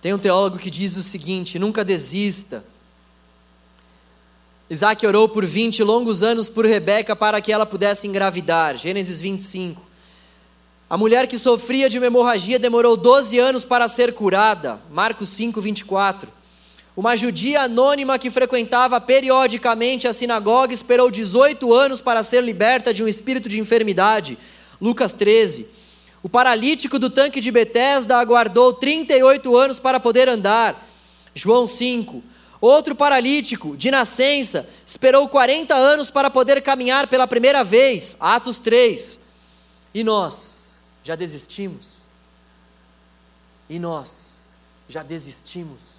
Tem um teólogo que diz o seguinte: nunca desista. Isaac orou por 20 longos anos por Rebeca para que ela pudesse engravidar. Gênesis 25. A mulher que sofria de uma hemorragia demorou 12 anos para ser curada. Marcos 5, 24. Uma judia anônima que frequentava periodicamente a sinagoga esperou 18 anos para ser liberta de um espírito de enfermidade. Lucas 13. O paralítico do tanque de Betesda aguardou 38 anos para poder andar. João 5. Outro paralítico, de nascença, esperou 40 anos para poder caminhar pela primeira vez. Atos 3. E nós já desistimos? E nós já desistimos?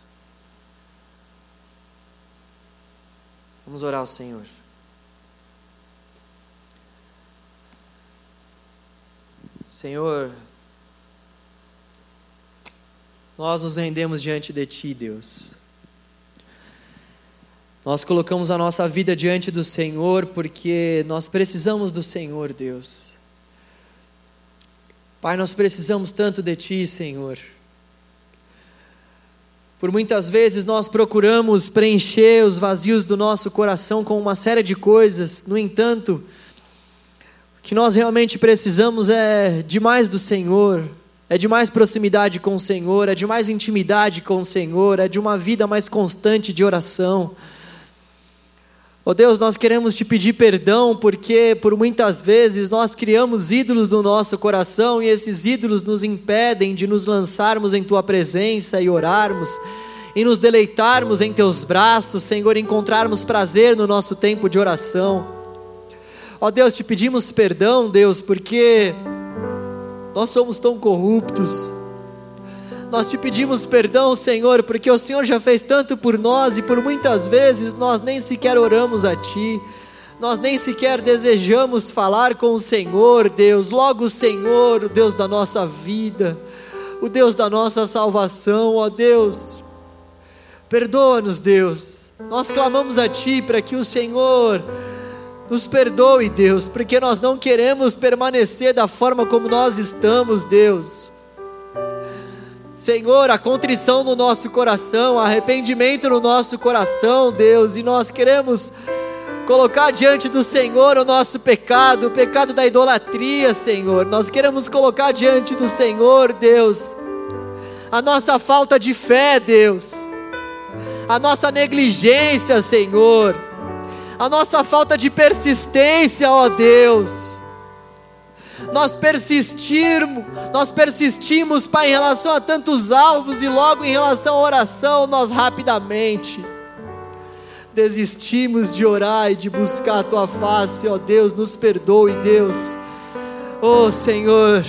Vamos orar ao Senhor. Senhor, nós nos rendemos diante de Ti, Deus. Nós colocamos a nossa vida diante do Senhor porque nós precisamos do Senhor, Deus. Pai, nós precisamos tanto de Ti, Senhor. Por muitas vezes nós procuramos preencher os vazios do nosso coração com uma série de coisas, no entanto, o que nós realmente precisamos é de mais do Senhor, é de mais proximidade com o Senhor, é de mais intimidade com o Senhor, é de uma vida mais constante de oração. Oh Deus, nós queremos te pedir perdão porque por muitas vezes nós criamos ídolos no nosso coração e esses ídolos nos impedem de nos lançarmos em tua presença e orarmos e nos deleitarmos em teus braços, Senhor, encontrarmos prazer no nosso tempo de oração. Ó oh Deus, te pedimos perdão, Deus, porque nós somos tão corruptos. Nós te pedimos perdão, Senhor, porque o Senhor já fez tanto por nós e por muitas vezes nós nem sequer oramos a Ti, nós nem sequer desejamos falar com o Senhor, Deus. Logo, o Senhor, o Deus da nossa vida, o Deus da nossa salvação, ó Deus, perdoa-nos, Deus. Nós clamamos a Ti para que o Senhor nos perdoe, Deus, porque nós não queremos permanecer da forma como nós estamos, Deus. Senhor, a contrição no nosso coração, arrependimento no nosso coração, Deus, e nós queremos colocar diante do Senhor o nosso pecado, o pecado da idolatria, Senhor. Nós queremos colocar diante do Senhor, Deus, a nossa falta de fé, Deus, a nossa negligência, Senhor a nossa falta de persistência, ó Deus. Nós persistirmos, nós persistimos, Pai, em relação a tantos alvos e logo em relação à oração, nós rapidamente desistimos de orar e de buscar a tua face, ó Deus, nos perdoe, Deus. Oh Senhor,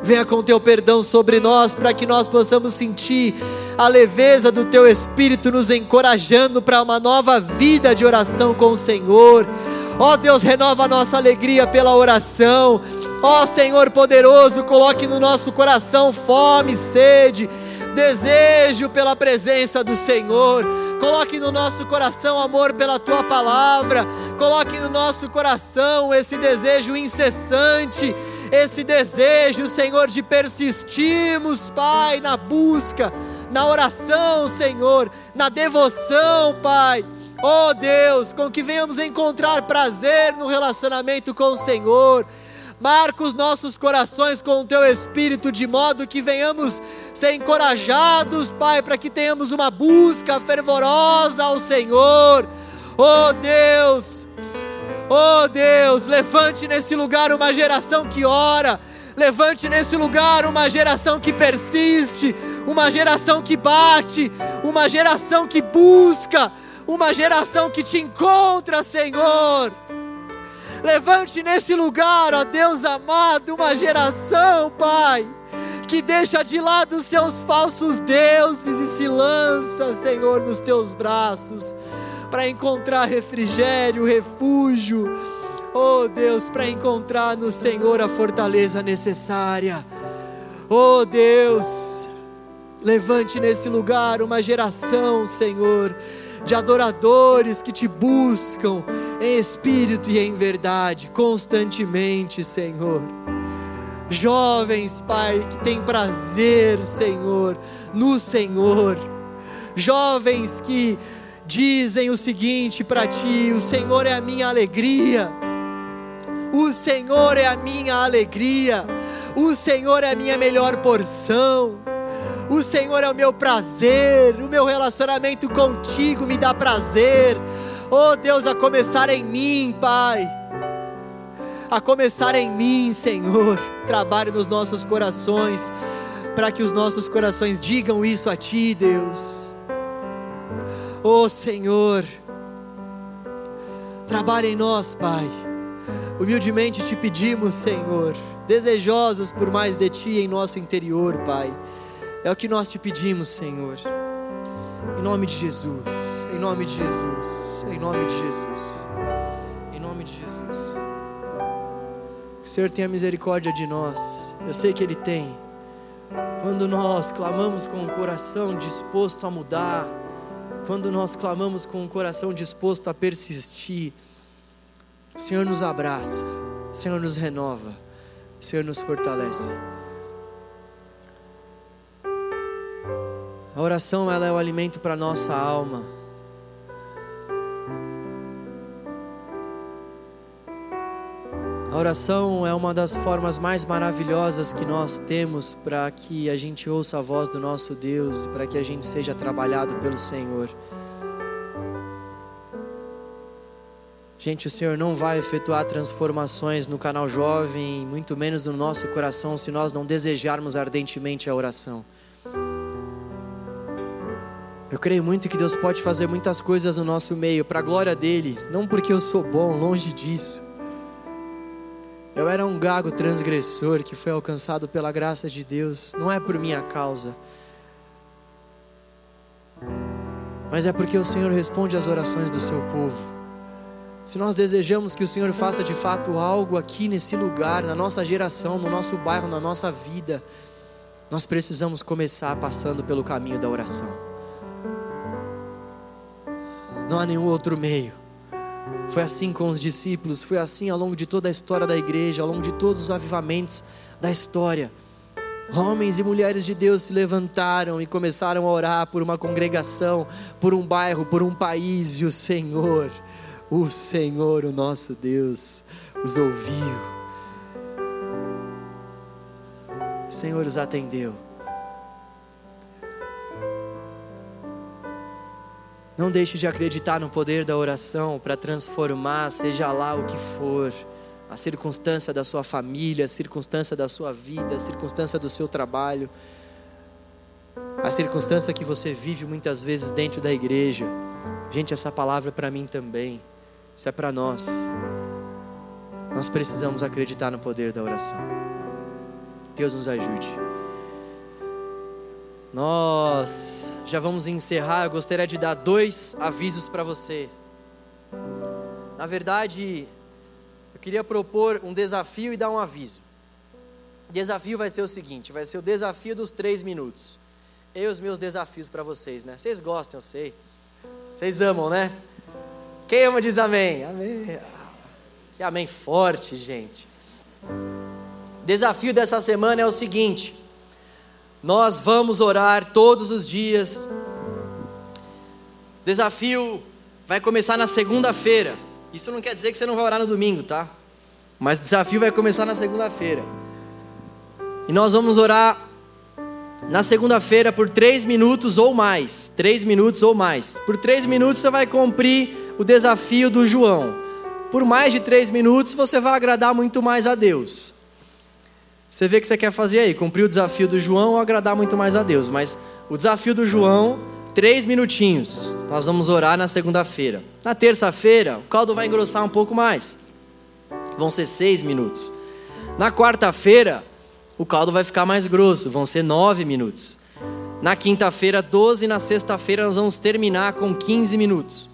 venha com teu perdão sobre nós para que nós possamos sentir a leveza do teu espírito nos encorajando para uma nova vida de oração com o Senhor. Ó oh, Deus, renova a nossa alegria pela oração. Ó Senhor poderoso, coloque no nosso coração fome, sede, desejo pela presença do Senhor. Coloque no nosso coração amor pela tua palavra. Coloque no nosso coração esse desejo incessante esse desejo, Senhor, de persistirmos, Pai, na busca na oração, Senhor, na devoção, Pai. Oh Deus, com que venhamos encontrar prazer no relacionamento com o Senhor. Marca os nossos corações com o teu espírito, de modo que venhamos ser encorajados, Pai, para que tenhamos uma busca fervorosa ao Senhor. Oh Deus, oh Deus, levante nesse lugar uma geração que ora Levante nesse lugar uma geração que persiste, uma geração que bate, uma geração que busca, uma geração que te encontra, Senhor. Levante nesse lugar, ó Deus amado, uma geração, Pai, que deixa de lado os seus falsos deuses e se lança, Senhor, nos teus braços, para encontrar refrigério, refúgio Oh Deus, para encontrar no Senhor a fortaleza necessária. Oh Deus, levante nesse lugar uma geração, Senhor, de adoradores que te buscam em espírito e em verdade, constantemente, Senhor. Jovens, Pai, que têm prazer, Senhor, no Senhor. Jovens que dizem o seguinte para ti: o Senhor é a minha alegria. O Senhor é a minha alegria. O Senhor é a minha melhor porção. O Senhor é o meu prazer. O meu relacionamento contigo me dá prazer. Oh Deus, a começar em mim, Pai. A começar em mim, Senhor. Trabalhe nos nossos corações. Para que os nossos corações digam isso a Ti, Deus. Oh Senhor. Trabalhe em nós, Pai. Humildemente te pedimos, Senhor, desejosos por mais de Ti em nosso interior, Pai. É o que nós te pedimos, Senhor. Em nome de Jesus, em nome de Jesus, em nome de Jesus, em nome de Jesus. Que o Senhor tenha misericórdia de nós. Eu sei que Ele tem. Quando nós clamamos com o coração disposto a mudar, quando nós clamamos com o coração disposto a persistir, o Senhor nos abraça, o Senhor nos renova, o Senhor nos fortalece. A oração ela é o alimento para nossa alma. A oração é uma das formas mais maravilhosas que nós temos para que a gente ouça a voz do nosso Deus, para que a gente seja trabalhado pelo Senhor. Gente, o Senhor não vai efetuar transformações no canal jovem, muito menos no nosso coração, se nós não desejarmos ardentemente a oração. Eu creio muito que Deus pode fazer muitas coisas no nosso meio, para a glória dEle, não porque eu sou bom, longe disso. Eu era um gago transgressor que foi alcançado pela graça de Deus, não é por minha causa, mas é porque o Senhor responde às orações do seu povo. Se nós desejamos que o Senhor faça de fato algo aqui nesse lugar, na nossa geração, no nosso bairro, na nossa vida, nós precisamos começar passando pelo caminho da oração. Não há nenhum outro meio. Foi assim com os discípulos, foi assim ao longo de toda a história da igreja, ao longo de todos os avivamentos da história. Homens e mulheres de Deus se levantaram e começaram a orar por uma congregação, por um bairro, por um país, e o Senhor o Senhor, o nosso Deus, os ouviu. O Senhor os atendeu. Não deixe de acreditar no poder da oração para transformar, seja lá o que for, a circunstância da sua família, a circunstância da sua vida, a circunstância do seu trabalho, a circunstância que você vive muitas vezes dentro da igreja. Gente, essa palavra é para mim também. Isso é para nós. Nós precisamos acreditar no poder da oração. Deus nos ajude. Nós já vamos encerrar. Eu gostaria de dar dois avisos para você. Na verdade, eu queria propor um desafio e dar um aviso. O desafio vai ser o seguinte: vai ser o desafio dos três minutos. Eu e os meus desafios para vocês, né? Vocês gostam, eu sei. Vocês amam, né? Quem ama diz amém. Amém. Que amém forte, gente. Desafio dessa semana é o seguinte: nós vamos orar todos os dias. Desafio vai começar na segunda-feira. Isso não quer dizer que você não vai orar no domingo, tá? Mas o desafio vai começar na segunda-feira. E nós vamos orar na segunda-feira por três minutos ou mais. Três minutos ou mais. Por três minutos você vai cumprir o desafio do João. Por mais de três minutos você vai agradar muito mais a Deus. Você vê o que você quer fazer aí, cumprir o desafio do João ou agradar muito mais a Deus. Mas o desafio do João, três minutinhos. Nós vamos orar na segunda-feira. Na terça-feira, o caldo vai engrossar um pouco mais. Vão ser seis minutos. Na quarta-feira, o caldo vai ficar mais grosso. Vão ser nove minutos. Na quinta-feira, doze. Na sexta-feira, nós vamos terminar com 15 minutos.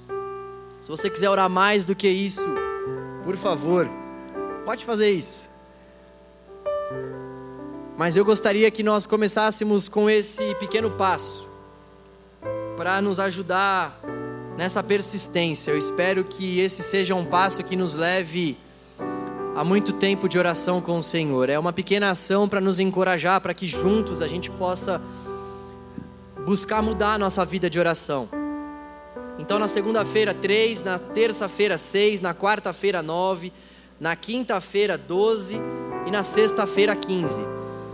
Se você quiser orar mais do que isso, por favor, pode fazer isso. Mas eu gostaria que nós começássemos com esse pequeno passo para nos ajudar nessa persistência. Eu espero que esse seja um passo que nos leve a muito tempo de oração com o Senhor. É uma pequena ação para nos encorajar, para que juntos a gente possa buscar mudar a nossa vida de oração. Então, na segunda-feira, três, na terça-feira, seis, na quarta-feira, nove, na quinta-feira, doze e na sexta-feira, quinze.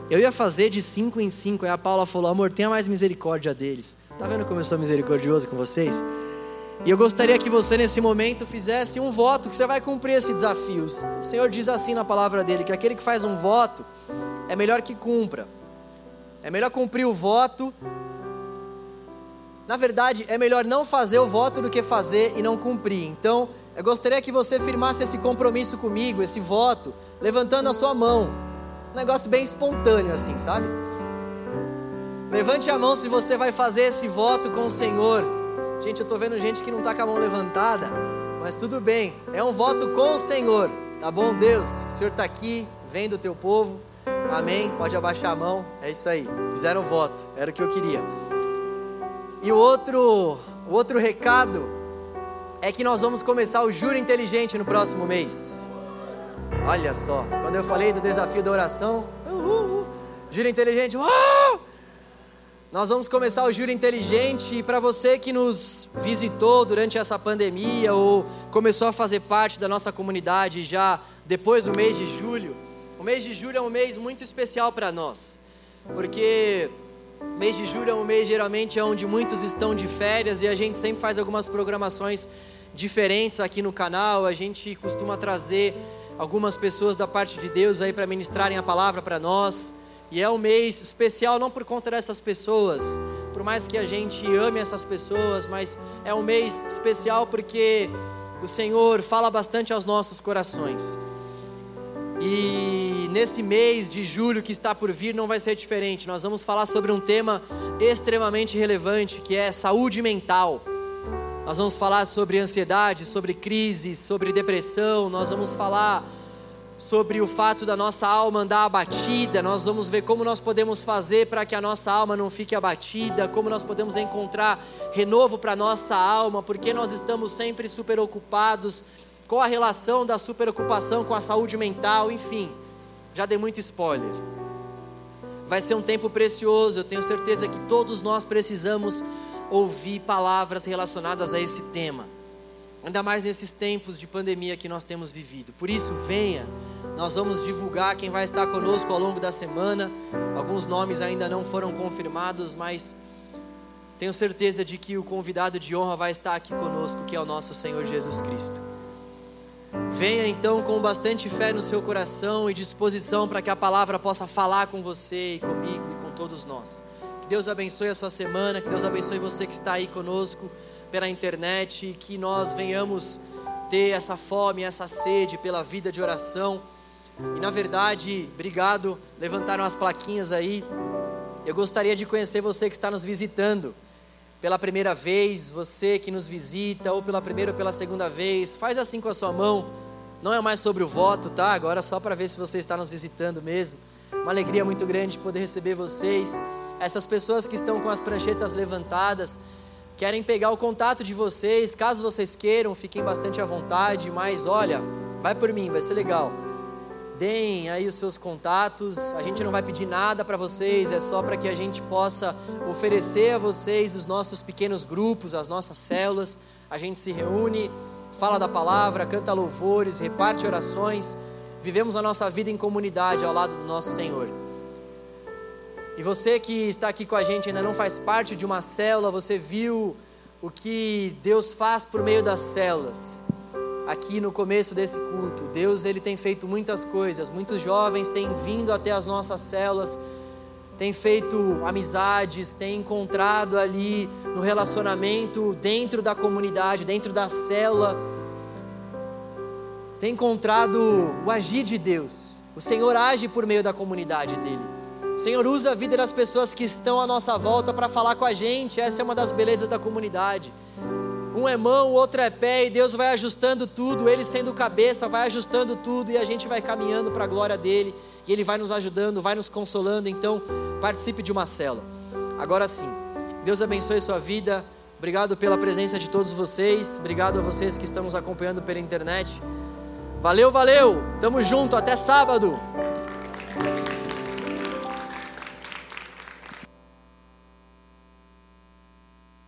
Eu ia fazer de cinco em cinco, aí a Paula falou: amor, tenha mais misericórdia deles. Tá vendo como eu sou misericordioso com vocês? E eu gostaria que você nesse momento fizesse um voto que você vai cumprir esse desafio. O Senhor diz assim na palavra dele que aquele que faz um voto é melhor que cumpra. É melhor cumprir o voto. Na verdade, é melhor não fazer o voto do que fazer e não cumprir. Então, eu gostaria que você firmasse esse compromisso comigo, esse voto, levantando a sua mão. Um negócio bem espontâneo assim, sabe? Levante a mão se você vai fazer esse voto com o Senhor. Gente, eu estou vendo gente que não está com a mão levantada, mas tudo bem, é um voto com o Senhor, tá bom, Deus? O Senhor está aqui, vendo o teu povo, amém? Pode abaixar a mão, é isso aí, fizeram o voto, era o que eu queria. E o outro, o outro recado é que nós vamos começar o Juro Inteligente no próximo mês. Olha só, quando eu falei do desafio da oração, uh, uh, uh, Juro Inteligente! Nós vamos começar o Juro Inteligente e para você que nos visitou durante essa pandemia ou começou a fazer parte da nossa comunidade já depois do mês de julho, o mês de julho é um mês muito especial para nós, porque mês de julho é um mês geralmente onde muitos estão de férias e a gente sempre faz algumas programações diferentes aqui no canal, a gente costuma trazer algumas pessoas da parte de Deus aí para ministrarem a palavra para nós. E é um mês especial não por conta dessas pessoas, por mais que a gente ame essas pessoas, mas é um mês especial porque o Senhor fala bastante aos nossos corações. E nesse mês de julho que está por vir não vai ser diferente. Nós vamos falar sobre um tema extremamente relevante que é saúde mental. Nós vamos falar sobre ansiedade, sobre crises, sobre depressão, nós vamos falar sobre o fato da nossa alma andar abatida, nós vamos ver como nós podemos fazer para que a nossa alma não fique abatida, como nós podemos encontrar renovo para nossa alma, porque nós estamos sempre super ocupados, qual a relação da superocupação com a saúde mental, enfim, já dei muito spoiler. Vai ser um tempo precioso, eu tenho certeza que todos nós precisamos ouvir palavras relacionadas a esse tema ainda mais nesses tempos de pandemia que nós temos vivido. Por isso, venha, nós vamos divulgar quem vai estar conosco ao longo da semana. Alguns nomes ainda não foram confirmados, mas tenho certeza de que o convidado de honra vai estar aqui conosco, que é o nosso Senhor Jesus Cristo. Venha então com bastante fé no seu coração e disposição para que a palavra possa falar com você e comigo e com todos nós. Que Deus abençoe a sua semana, que Deus abençoe você que está aí conosco pela internet e que nós venhamos ter essa fome, essa sede pela vida de oração. E na verdade, obrigado, levantaram as plaquinhas aí. Eu gostaria de conhecer você que está nos visitando pela primeira vez, você que nos visita, ou pela primeira ou pela segunda vez, faz assim com a sua mão. Não é mais sobre o voto, tá? Agora é só para ver se você está nos visitando mesmo. Uma alegria muito grande poder receber vocês. Essas pessoas que estão com as pranchetas levantadas, querem pegar o contato de vocês, caso vocês queiram, fiquem bastante à vontade, mas olha, vai por mim, vai ser legal. Deem aí os seus contatos, a gente não vai pedir nada para vocês, é só para que a gente possa oferecer a vocês os nossos pequenos grupos, as nossas células. A gente se reúne, fala da palavra, canta louvores, reparte orações, vivemos a nossa vida em comunidade ao lado do nosso Senhor. E você que está aqui com a gente ainda não faz parte de uma célula, você viu o que Deus faz por meio das células. Aqui no começo desse culto, Deus ele tem feito muitas coisas. Muitos jovens têm vindo até as nossas células, têm feito amizades, têm encontrado ali no relacionamento dentro da comunidade, dentro da célula, tem encontrado o agir de Deus. O Senhor age por meio da comunidade dele. O Senhor usa a vida das pessoas que estão à nossa volta para falar com a gente. Essa é uma das belezas da comunidade. Um é mão, o outro é pé, e Deus vai ajustando tudo, Ele sendo cabeça, vai ajustando tudo, e a gente vai caminhando para a glória dEle, e Ele vai nos ajudando, vai nos consolando. Então, participe de uma cela. Agora sim, Deus abençoe sua vida. Obrigado pela presença de todos vocês. Obrigado a vocês que estão nos acompanhando pela internet. Valeu, valeu. Tamo junto. Até sábado.